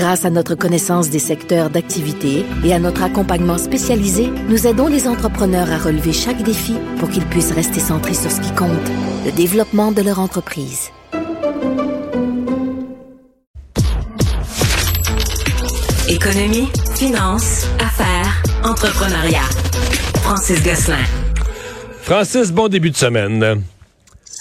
Grâce à notre connaissance des secteurs d'activité et à notre accompagnement spécialisé, nous aidons les entrepreneurs à relever chaque défi pour qu'ils puissent rester centrés sur ce qui compte, le développement de leur entreprise. Économie, finance, affaires, entrepreneuriat. Francis Gosselin. Francis, bon début de semaine.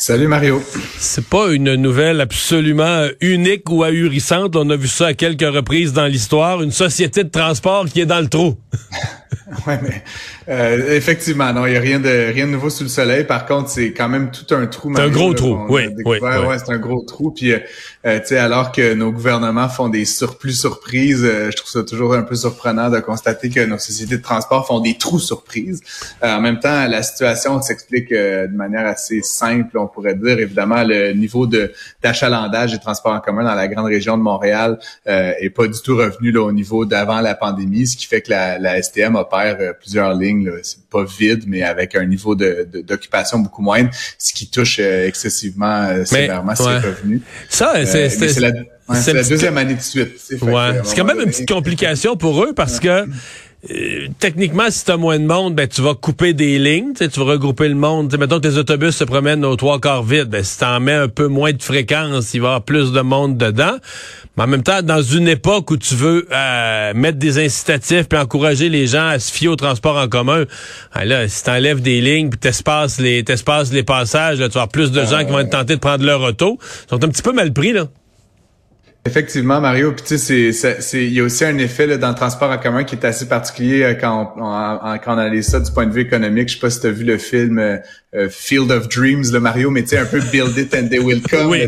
Salut Mario. C'est pas une nouvelle absolument unique ou ahurissante. On a vu ça à quelques reprises dans l'histoire. Une société de transport qui est dans le trou. oui, mais euh, effectivement, non, il n'y a rien de rien de nouveau sous le soleil. Par contre, c'est quand même tout un trou. C'est un gros trou, oui, oui, oui. c'est un gros trou. Puis, euh, tu sais, alors que nos gouvernements font des surplus surprises, euh, je trouve ça toujours un peu surprenant de constater que nos sociétés de transport font des trous surprises. Euh, en même temps, la situation s'explique de manière assez simple, on pourrait dire. Évidemment, le niveau de d'achalandage des transports en commun dans la grande région de Montréal est pas du tout revenu là, au niveau d'avant la pandémie, ce qui fait que la, la STM opère plusieurs lignes c'est pas vide, mais avec un niveau d'occupation beaucoup moindre, ce qui touche euh, excessivement euh, sévèrement ses revenus. Ça, euh, c'est la, deuxième année de suite. C'est quand même une petite complication pour eux parce que techniquement, si tu as moins de monde, ben, tu vas couper des lignes, tu vas regrouper le monde. mettons que tes autobus se promènent aux trois quarts vides. Ben, si tu en mets un peu moins de fréquence, il va y avoir plus de monde dedans. Mais en même temps, dans une époque où tu veux euh, mettre des incitatifs puis encourager les gens à se fier au transport en commun, ben là, si tu enlèves des lignes puis t'espaces les, les passages, tu vas avoir plus de gens qui vont être tentés de prendre leur auto. Ils sont un petit peu mal pris, là. Effectivement, Mario. Puis tu sais, c'est, il y a aussi un effet là, dans le transport en commun qui est assez particulier euh, quand on, on analyse ça du point de vue économique. Je sais pas si tu as vu le film euh, euh, Field of Dreams, le Mario, mais tu sais, un peu Build It and They Will Come. oui.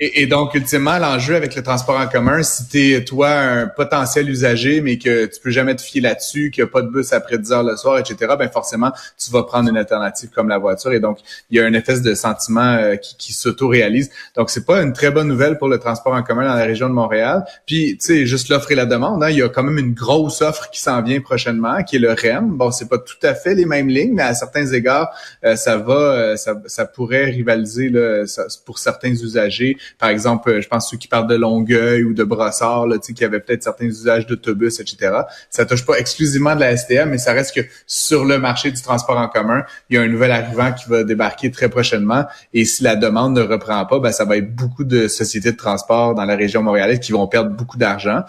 et, et, donc, ultimement, l'enjeu avec le transport en commun, si tu es, toi, un potentiel usager, mais que tu peux jamais te fier là-dessus, qu'il n'y a pas de bus après 10 heures le soir, etc., ben forcément, tu vas prendre une alternative comme la voiture. Et donc, il y a un effet de sentiment euh, qui, qui s'auto-réalise. Donc, c'est pas une très bonne nouvelle pour le transport en commun dans la région de Montréal. Puis, tu sais, juste l'offre et la demande, hein, il y a quand même une grosse offre qui s'en vient prochainement, qui est le REM. Bon, c'est pas tout à fait les mêmes lignes, mais à certains égards, euh, ça va, euh, ça, ça, pourrait rivaliser là, pour certains usagers. Par exemple, euh, je pense ceux qui partent de Longueuil ou de Brossard, là, qui avaient peut-être certains usages d'autobus, etc. Ça touche pas exclusivement de la STM, mais ça reste que sur le marché du transport en commun, il y a un nouvel arrivant qui va débarquer très prochainement. Et si la demande ne reprend pas, ben, ça va être beaucoup de sociétés de transport dans la région montréalaise qui vont perdre beaucoup d'argent.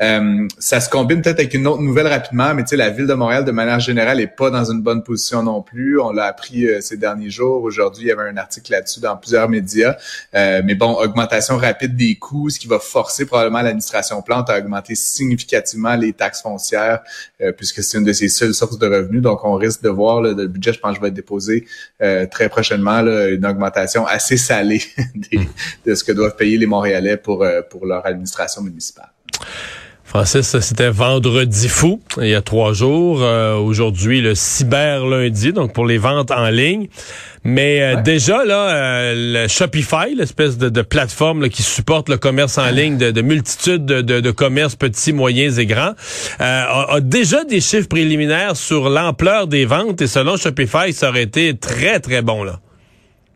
Euh, ça se combine peut-être avec une autre nouvelle rapidement, mais tu sais, la ville de Montréal, de manière générale, est pas dans une bonne position non plus. On l'a appris ces derniers jours. Aujourd'hui, il y avait un article là-dessus dans plusieurs médias. Euh, mais bon, augmentation rapide des coûts, ce qui va forcer probablement l'administration Plante à augmenter significativement les taxes foncières, euh, puisque c'est une de ses seules sources de revenus. Donc, on risque de voir le budget, je pense, je vais déposer euh, très prochainement une augmentation assez salée de ce que doivent payer les Montréalais pour, pour leur administration municipale. Francis, c'était vendredi fou, il y a trois jours. Euh, aujourd'hui, le cyber lundi, donc pour les ventes en ligne. Mais euh, déjà, là, euh, le Shopify, l'espèce de, plateforme qui supporte le commerce en ligne de, de multitudes de, de, commerces petits, moyens et grands, a, a, déjà des chiffres préliminaires sur l'ampleur des ventes. Et selon Shopify, ça aurait été très, très bon, là.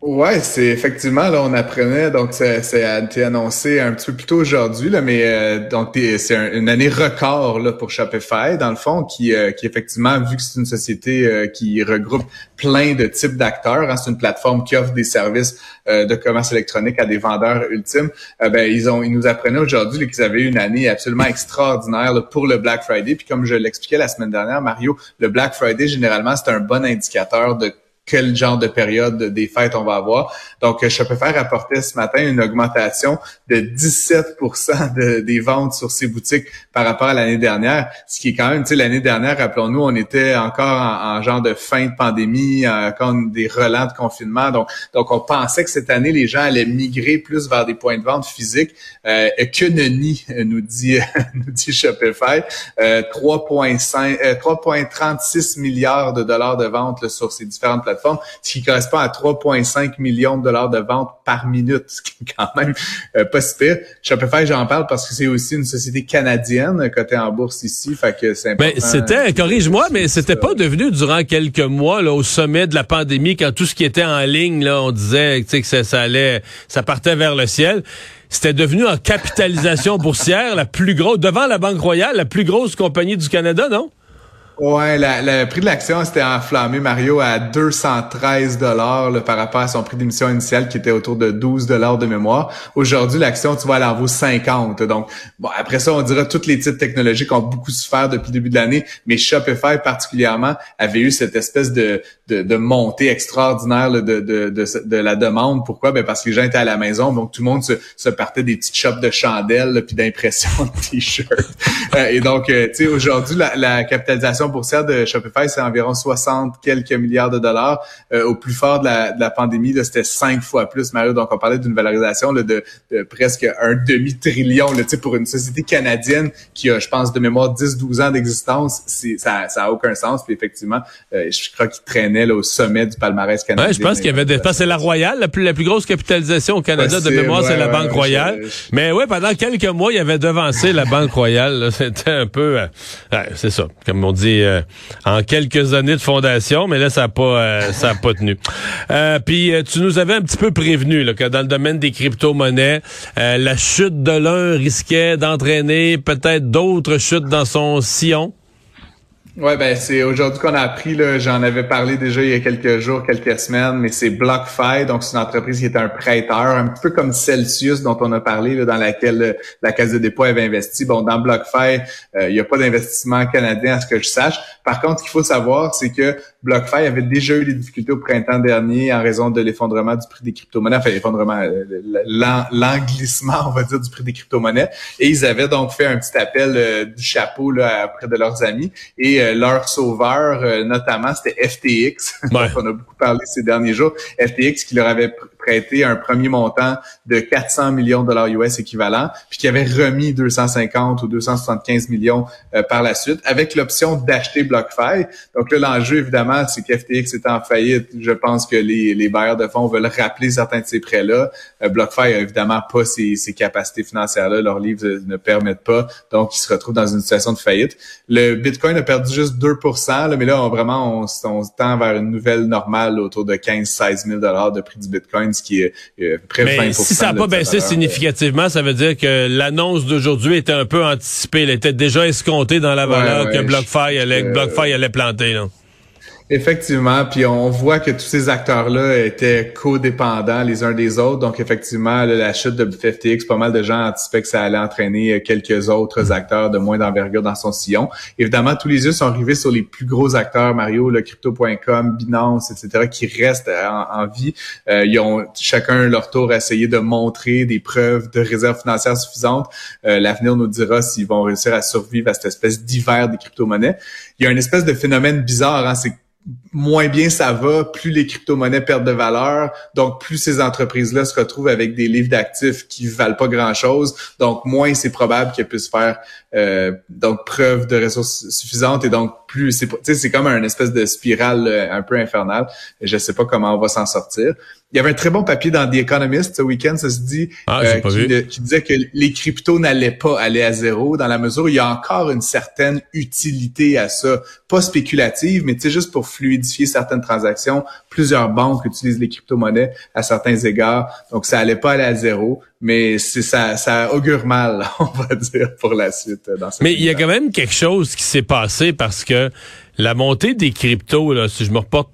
Ouais, c'est effectivement là on apprenait donc c'est été annoncé un petit peu plus tôt aujourd'hui là, mais euh, donc c'est une année record là pour Shopify dans le fond qui euh, qui effectivement vu que c'est une société euh, qui regroupe plein de types d'acteurs, hein, c'est une plateforme qui offre des services de commerce électronique à des vendeurs ultimes. ben ils ont ils nous apprenaient aujourd'hui qu'ils avaient eu une année absolument extraordinaire pour le Black Friday. Puis comme je l'expliquais la semaine dernière, Mario, le Black Friday généralement c'est un bon indicateur de quel genre de période des fêtes on va avoir. Donc, Shopify rapportait ce matin une augmentation de 17 de, des ventes sur ses boutiques par rapport à l'année dernière, ce qui est quand même, tu sais, l'année dernière, rappelons-nous, on était encore en, genre de fin de pandémie, encore des relents de confinement. Donc, donc, on pensait que cette année, les gens allaient migrer plus vers des points de vente physiques. Euh, que nenni, nous dit, nous dit Shopify. Euh, 3,5, 3,36 euh, milliards de dollars de ventes sur ces différentes plateformes, ce qui correspond à 3,5 millions de dollars de ventes par minute, ce qui est quand même euh, pas si pire. Shopify, j'en parle parce que c'est aussi une société canadienne cotée en bourse ici, fait que c'est important. Mais c'était, corrige-moi, mais c'était pas devenu durant quelques mois là, au sommet de la pandémie quand tout ce qui était en ligne là, on disait que ça, ça allait, ça partait vers le ciel c'était devenu en capitalisation boursière la plus grosse, devant la Banque Royale, la plus grosse compagnie du Canada, non? Ouais, le prix de l'action s'était enflammé, Mario, à 213 dollars par rapport à son prix d'émission initial qui était autour de 12 dollars de mémoire. Aujourd'hui, l'action, tu vois, elle en vaut 50. Donc, bon, après ça, on dirait tous les titres technologiques ont beaucoup souffert depuis le début de l'année, mais Shopify particulièrement avait eu cette espèce de, de, de montée extraordinaire de, de, de, de, la demande. Pourquoi? Ben parce que les gens étaient à la maison, donc tout le monde se, se partait des petites shops de chandelles puis d'impression de t-shirts. Euh, et donc, euh, tu sais, aujourd'hui, la, la capitalisation boursière de Shopify, c'est environ 60 quelques milliards de dollars. Euh, au plus fort de la, de la pandémie, c'était cinq fois plus, Mario. Donc, on parlait d'une valorisation là, de, presque un demi-trillion pour une société canadienne qui a, je pense, de mémoire 10-12 ans d'existence. Ça n'a aucun sens. Puis effectivement, euh, je crois qu'il traînait là, au sommet du palmarès canadien. Ouais, je pense qu'il y avait des... C'est la Royale, la plus, la plus grosse capitalisation au Canada de mémoire, c'est la Banque Royale. Mais ouais, pendant quelques mois, il y avait devancé la Banque Royale. C'était un peu... Euh, c'est ça. Comme on dit euh, en quelques années de fondation, mais là, ça n'a pas, euh, ça a pas tenu. Euh, puis, tu nous avais un petit peu prévenu là, que dans le domaine des crypto-monnaies, la chute de l'un risquait d'entraîner peut-être d'autres chutes dans son sillon. Ouais, ben c'est aujourd'hui qu'on a appris, j'en avais parlé déjà il y a quelques jours, quelques semaines, mais c'est BlockFi, donc c'est une entreprise qui est un prêteur, un peu comme Celsius dont on a parlé, là, dans laquelle euh, la Caisse de dépôt avait investi. Bon, dans BlockFi, euh, il n'y a pas d'investissement canadien à ce que je sache. Par contre, ce qu'il faut savoir, c'est que BlockFi avait déjà eu des difficultés au printemps dernier en raison de l'effondrement du prix des crypto-monnaies, enfin l'effondrement, euh, l'englissement, on va dire, du prix des crypto-monnaies. Et ils avaient donc fait un petit appel du chapeau là, auprès de leurs amis. Et euh, leur sauveur, euh, notamment, c'était FTX, dont on a beaucoup parlé ces derniers jours. FTX qui leur avait prêté un premier montant de 400 millions de dollars US équivalent, puis qui avait remis 250 ou 275 millions euh, par la suite, avec l'option d'acheter BlockFi. Donc là, l'enjeu, évidemment, c'est qu'FTX est en faillite. Je pense que les, les bailleurs de fonds veulent rappeler certains de ces prêts-là. BlockFi a évidemment pas ces, ces capacités financières-là. Leurs livres ne permettent pas. Donc, ils se retrouvent dans une situation de faillite. Le Bitcoin a perdu juste 2 là, mais là, on, vraiment, on, on, tend vers une nouvelle normale autour de 15-16 000 de prix du Bitcoin, ce qui est euh, près de 20 si ça n'a pas baissé significativement, ça veut dire que l'annonce d'aujourd'hui était un peu anticipée. Elle était déjà escomptée dans la valeur que BlockFi allait, BlockFi allait planter. Là. Effectivement, puis on voit que tous ces acteurs-là étaient codépendants les uns des autres. Donc effectivement, la chute de FTX, pas mal de gens anticipaient que ça allait entraîner quelques autres mm. acteurs de moins d'envergure dans son sillon. Évidemment, tous les yeux sont rivés sur les plus gros acteurs, Mario, le crypto.com, Binance, etc., qui restent en, vie. Euh, ils ont chacun leur tour essayé de montrer des preuves de réserves financières suffisantes. Euh, l'avenir nous dira s'ils vont réussir à survivre à cette espèce d'hiver des crypto-monnaies. Il y a une espèce de phénomène bizarre, hein, c'est moins bien ça va, plus les crypto-monnaies perdent de valeur. Donc, plus ces entreprises-là se retrouvent avec des livres d'actifs qui valent pas grand-chose. Donc, moins c'est probable qu'elles puissent faire euh, donc preuve de ressources suffisantes. Et donc, plus c'est c'est comme un espèce de spirale euh, un peu infernale. Je sais pas comment on va s'en sortir. Il y avait un très bon papier dans The Economist ce week-end, ça se dit, ah, euh, qui, disait que les cryptos n'allaient pas aller à zéro dans la mesure où il y a encore une certaine utilité à ça, pas spéculative, mais tu sais juste pour fluidifier certaines transactions. Plusieurs banques utilisent les crypto-monnaies à certains égards, donc ça allait pas aller à zéro, mais c'est ça, ça augure mal, on va dire, pour la suite. Dans mais il y a quand même quelque chose qui s'est passé parce que la montée des cryptos, là, si je me reporte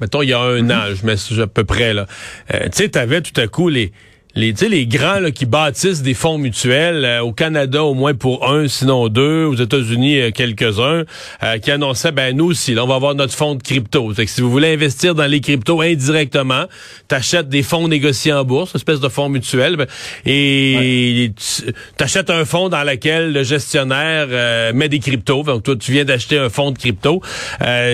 mettons, il y a un mm-hmm. an, je mets à peu près, là. Euh, tu sais, t'avais tout à coup les, les, les grands là, qui bâtissent des fonds mutuels, euh, au Canada au moins pour un, sinon deux, aux États-Unis euh, quelques-uns, euh, qui annonçaient, ben nous aussi, là, on va avoir notre fonds de crypto. Que si vous voulez investir dans les cryptos indirectement, t'achètes des fonds négociés en bourse, une espèce de fonds mutuel, ben, et t'achètes un fonds dans lequel le gestionnaire met des cryptos. Donc toi, tu viens d'acheter un fonds de crypto.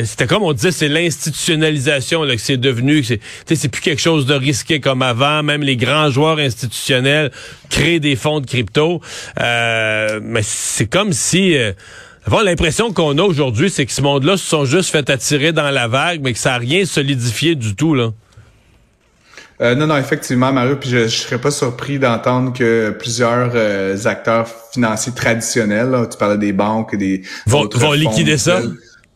C'était comme on disait, c'est l'institutionnalisation que c'est devenu. C'est, c'est plus quelque chose de risqué comme avant. Même les grands joueurs institutionnels créent des fonds de crypto. Euh, mais c'est comme si... Euh, l'impression qu'on a aujourd'hui, c'est que ce monde-là se sont juste fait attirer dans la vague, mais que ça n'a rien solidifié du tout, là. Euh, non, non, effectivement, Mario, puis je, ne serais pas surpris d'entendre que plusieurs euh, acteurs financiers traditionnels, tu parlais des banques, des vont, vont liquider ça?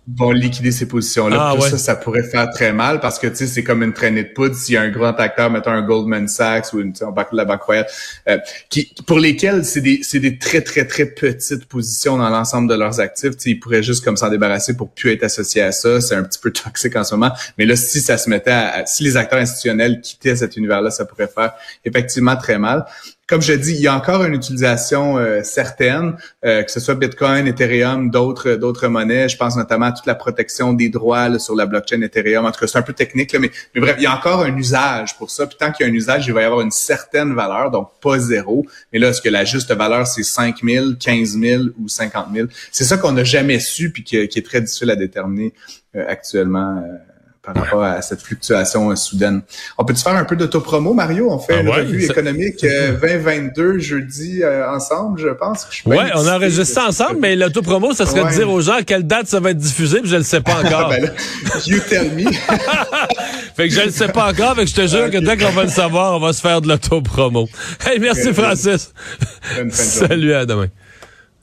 Vont liquider ces positions-là. Ah, ça, ça pourrait faire très mal parce que tu sais, c'est comme une traînée de poudre. S'il y a un grand acteur, mettons un Goldman Sachs ou une, on de la Banque Royale, euh, qui, pour lesquels c'est des, c'est des très, très, très petites positions dans l'ensemble de leurs actifs. ils pourraient juste comme s'en débarrasser pour plus être associés à ça. C'est un petit peu toxique en ce moment. Mais là, si ça se mettait à, si les acteurs institutionnels quittaient cet univers-là, ça pourrait faire effectivement très mal comme je dis, il y a encore une utilisation euh, certaine, euh, que ce soit Bitcoin, Ethereum, d'autres d'autres monnaies. Je pense notamment à toute la protection des droits sur la blockchain Ethereum. En tout cas, c'est un peu technique, là, mais, mais bref, il y a encore un usage pour ça. Puis tant qu'il y a un usage, il va y avoir une certaine valeur, donc pas zéro. Mais là, est-ce que la juste valeur, c'est 5 000, 15 000 ou 50 000? C'est ça qu'on n'a jamais su, puis qui, est très difficile à déterminer euh, actuellement par rapport à cette fluctuation soudaine. On peut-tu faire un peu d'autopromo, Mario? On fait ah une revue économique 2022 euh, jeudi euh, ensemble, je pense. Oui, on a enregistré ensemble, mais l'autopromo, ça serait de dire aux gens à quelle date ça va être diffusé, puis je le sais pas encore. ben you tell me. fait que je le sais pas encore, mais je te jure que dès qu'on va le savoir, on va se faire de l'autopromo. Hey, merci Francis. Salut, à demain.